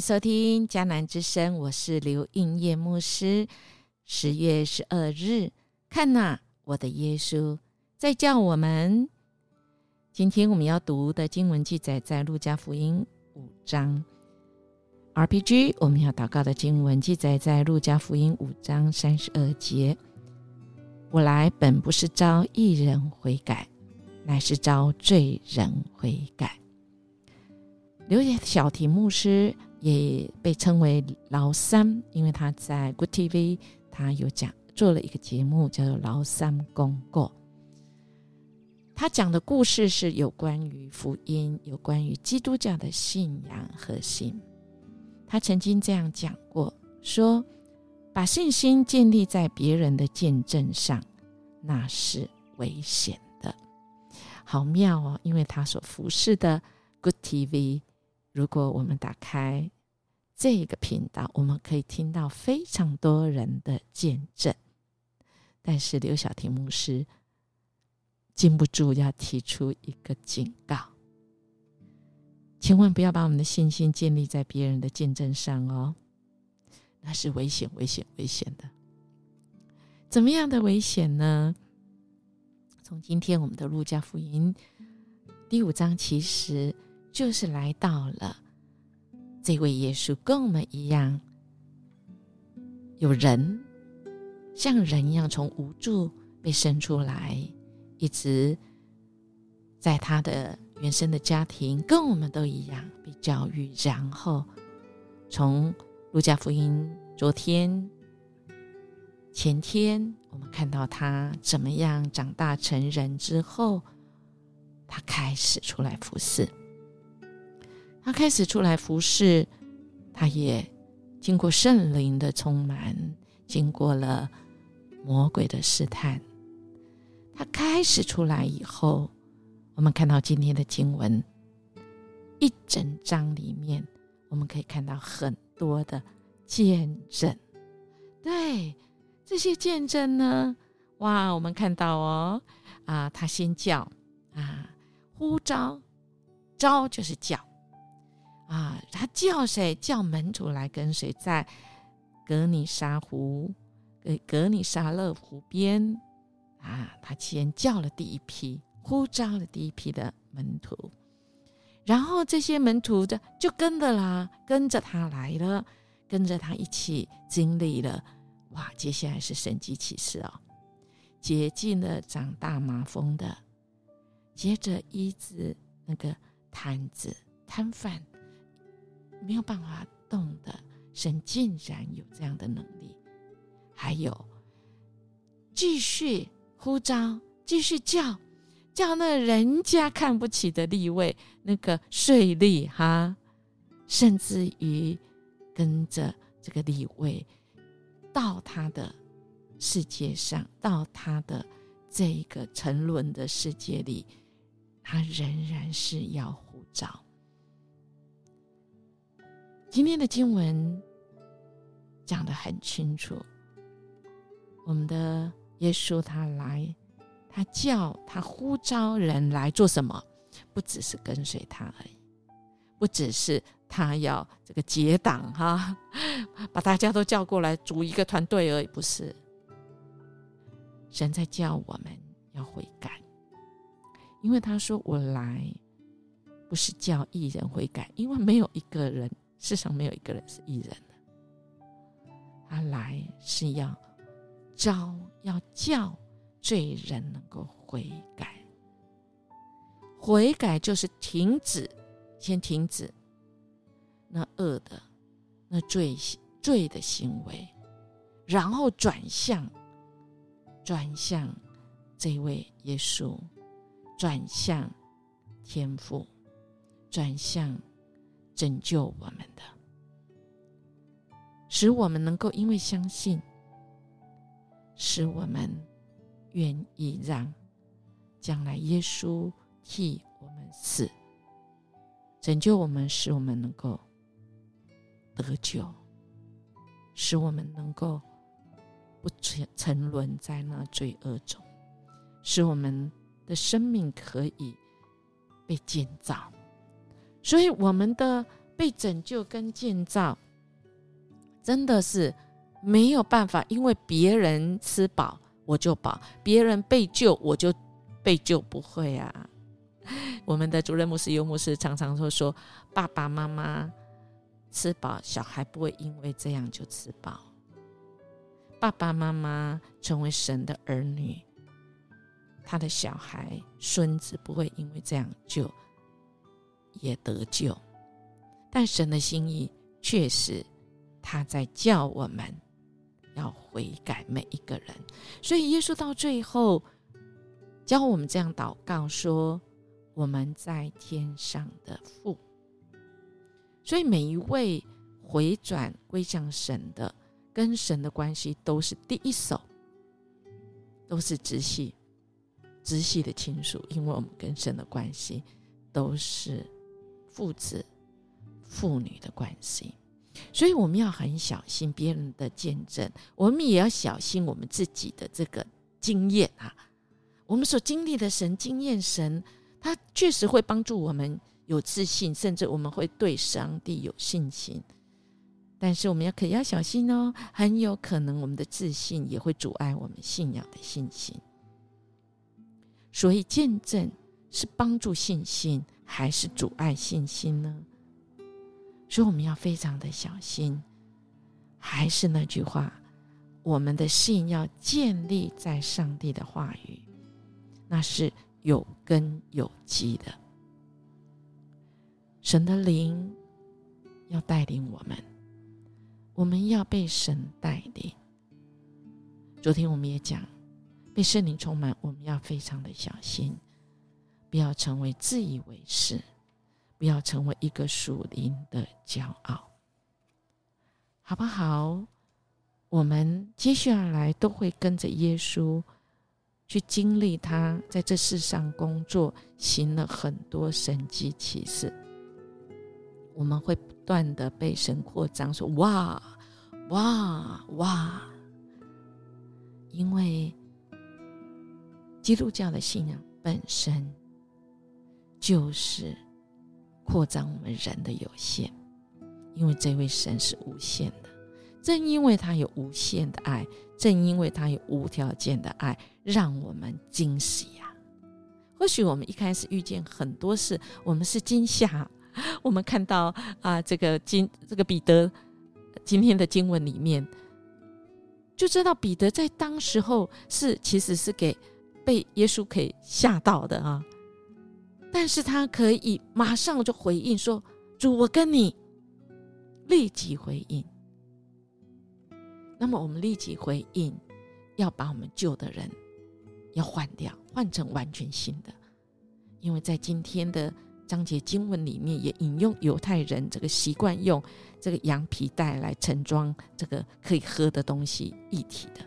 收听迦南之声，我是刘应叶牧师。十月十二日，看呐，我的耶稣在叫我们。今天我们要读的经文记载在路加福音五章。RPG，我们要祷告的经文记载在路加福音五章三十二节。我来本不是招一人悔改，乃是招罪人悔改。刘小婷牧师也被称为老三，因为他在 Good TV，他有讲做了一个节目，叫做《老三公告》。他讲的故事是有关于福音，有关于基督教的信仰核心。他曾经这样讲过：说把信心建立在别人的见证上，那是危险的。好妙哦，因为他所服侍的 Good TV。如果我们打开这个频道，我们可以听到非常多人的见证。但是刘晓婷牧师禁不住要提出一个警告：千万不要把我们的信心建立在别人的见证上哦，那是危险、危险、危险的。怎么样的危险呢？从今天我们的路加福音第五章，其实。就是来到了这位耶稣，跟我们一样，有人像人一样从无助被生出来，一直在他的原生的家庭，跟我们都一样被教育，然后从路加福音昨天、前天，我们看到他怎么样长大成人之后，他开始出来服侍。他开始出来服侍，他也经过圣灵的充满，经过了魔鬼的试探。他开始出来以后，我们看到今天的经文一整章里面，我们可以看到很多的见证。对这些见证呢，哇，我们看到哦，啊，他先叫啊，呼召，召就是叫。啊，他叫谁？叫门徒来跟随，在格尼沙湖、格格尼沙勒湖边啊，他先叫了第一批，呼召了第一批的门徒，然后这些门徒的就跟着啦，跟着他来了，跟着他一起经历了。哇，接下来是神迹启示哦，洁净了长大麻风的，接着医治那个瘫子、瘫痪。没有办法动的神，竟然有这样的能力。还有，继续呼召，继续叫，叫那人家看不起的立位，那个税吏哈，甚至于跟着这个立位到他的世界上，到他的这个沉沦的世界里，他仍然是要呼召。今天的经文讲的很清楚，我们的耶稣他来，他叫他呼召人来做什么？不只是跟随他而已，不只是他要这个结党哈，把大家都叫过来组一个团队而已，不是。神在叫我们要悔改，因为他说我来不是叫一人悔改，因为没有一个人。世上没有一个人是艺人的，他来是要招要叫罪人能够悔改，悔改就是停止，先停止那恶的那罪罪的行为，然后转向转向这位耶稣，转向天父，转向。拯救我们的，使我们能够因为相信，使我们愿意让将来耶稣替我们死，拯救我们，使我们能够得救，使我们能够不沉沉沦在那罪恶中，使我们的生命可以被建造。所以，我们的被拯救跟建造，真的是没有办法，因为别人吃饱我就饱，别人被救我就被救，不会啊。我们的主任牧师尤牧师常常会说：“爸爸妈妈吃饱，小孩不会因为这样就吃饱。爸爸妈妈成为神的儿女，他的小孩、孙子不会因为这样就也得救。但神的心意确实，他在叫我们要悔改每一个人。所以耶稣到最后教我们这样祷告说。”我们在天上的父，所以每一位回转归向神的，跟神的关系都是第一手，都是直系、直系的亲属，因为我们跟神的关系都是父子、父女的关系，所以我们要很小心别人的见证，我们也要小心我们自己的这个经验啊，我们所经历的神经验神。它确实会帮助我们有自信，甚至我们会对上帝有信心。但是我们要可要小心哦，很有可能我们的自信也会阻碍我们信仰的信心。所以见证是帮助信心，还是阻碍信心呢？所以我们要非常的小心。还是那句话，我们的信要建立在上帝的话语，那是。有根有基的，神的灵要带领我们，我们要被神带领。昨天我们也讲，被圣灵充满，我们要非常的小心，不要成为自以为是，不要成为一个属灵的骄傲，好不好？我们接下来都会跟着耶稣。去经历他在这世上工作，行了很多神迹奇事。我们会不断的被神扩张，说哇哇哇！因为基督教的信仰本身就是扩张我们人的有限，因为这位神是无限的。正因为他有无限的爱，正因为他有无条件的爱，让我们惊喜呀！或许我们一开始遇见很多事，我们是惊吓。我们看到啊，这个经这个彼得今天的经文里面，就知道彼得在当时候是其实是给被耶稣给吓到的啊，但是他可以马上就回应说：“主，我跟你立即回应。”那么我们立即回应，要把我们旧的人要换掉，换成完全新的。因为在今天的章节经文里面，也引用犹太人这个习惯用这个羊皮袋来盛装这个可以喝的东西一体的。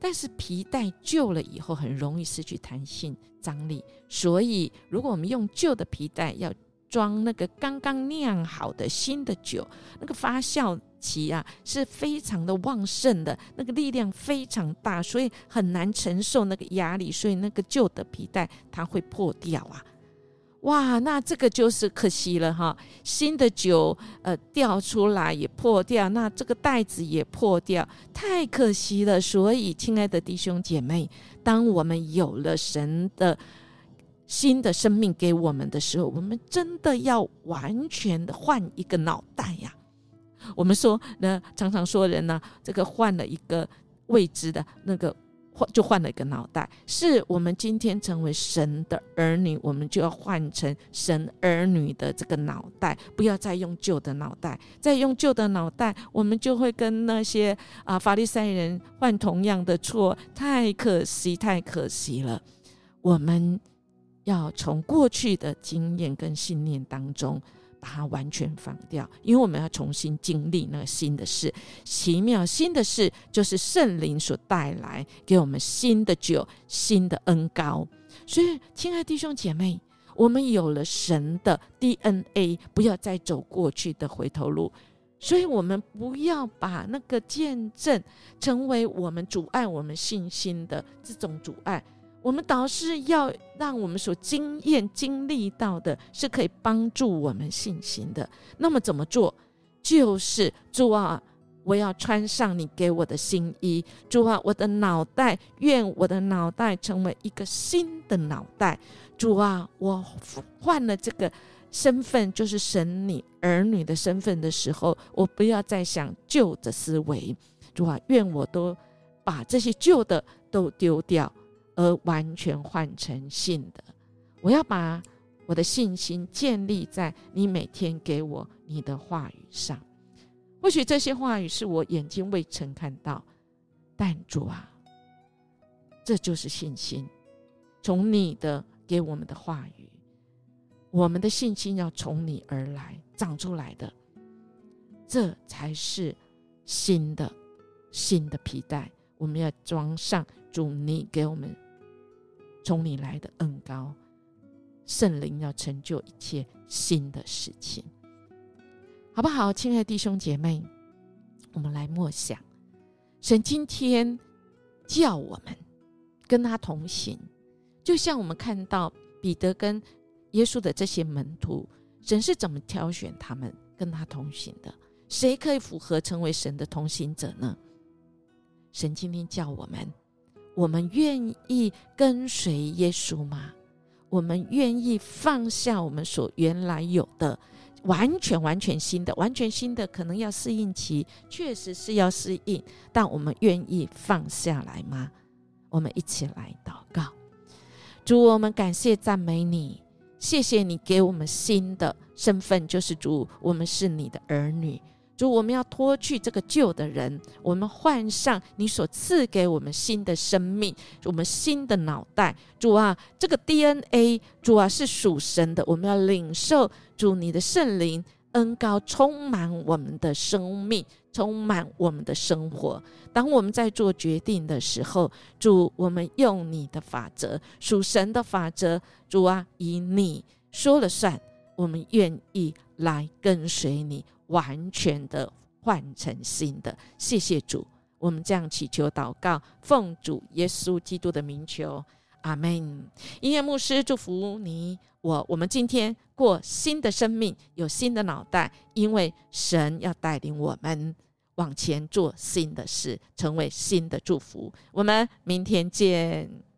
但是皮带旧了以后，很容易失去弹性、张力，所以如果我们用旧的皮带要装那个刚刚酿好的新的酒，那个发酵。期啊是非常的旺盛的，那个力量非常大，所以很难承受那个压力，所以那个旧的皮带它会破掉啊！哇，那这个就是可惜了哈，新的酒呃掉出来也破掉，那这个袋子也破掉，太可惜了。所以，亲爱的弟兄姐妹，当我们有了神的新的生命给我们的时候，我们真的要完全的换一个脑袋呀！我们说，那常常说人呢，这个换了一个未知的那个就换了一个脑袋。是我们今天成为神的儿女，我们就要换成神儿女的这个脑袋，不要再用旧的脑袋。再用旧的脑袋，我们就会跟那些啊法利赛人犯同样的错，太可惜，太可惜了。我们要从过去的经验跟信念当中。把它完全放掉，因为我们要重新经历那个新的事，奇妙新的事就是圣灵所带来给我们新的酒、新的恩膏。所以，亲爱弟兄姐妹，我们有了神的 DNA，不要再走过去的回头路。所以，我们不要把那个见证成为我们阻碍我们信心的这种阻碍。我们导师要让我们所经验经历到的，是可以帮助我们信心的。那么怎么做？就是主啊，我要穿上你给我的新衣。主啊，我的脑袋愿我的脑袋成为一个新的脑袋。主啊，我换了这个身份，就是神你儿女的身份的时候，我不要再想旧的思维。主啊，愿我都把这些旧的都丢掉。而完全换成信的，我要把我的信心建立在你每天给我你的话语上。或许这些话语是我眼睛未曾看到，但主啊，这就是信心。从你的给我们的话语，我们的信心要从你而来长出来的，这才是新的新的皮带。我们要装上主你给我们。从你来的恩高，圣灵要成就一切新的事情，好不好，亲爱的弟兄姐妹？我们来默想，神今天叫我们跟他同行，就像我们看到彼得跟耶稣的这些门徒，神是怎么挑选他们跟他同行的？谁可以符合成为神的同行者呢？神今天叫我们。我们愿意跟随耶稣吗？我们愿意放下我们所原来有的，完全完全新的，完全新的，可能要适应期，确实是要适应。但我们愿意放下来吗？我们一起来祷告，主，我们感谢赞美你，谢谢你给我们新的身份，就是主，我们是你的儿女。主，我们要脱去这个旧的人，我们换上你所赐给我们新的生命，我们新的脑袋。主啊，这个 DNA，主啊是属神的，我们要领受主你的圣灵恩高，充满我们的生命，充满我们的生活。当我们在做决定的时候，主，我们用你的法则，属神的法则。主啊，以你说了算，我们愿意来跟随你。完全的换成新的，谢谢主，我们这样祈求祷告，奉主耶稣基督的名求，阿门。音乐牧师祝福你我，我们今天过新的生命，有新的脑袋，因为神要带领我们往前做新的事，成为新的祝福。我们明天见。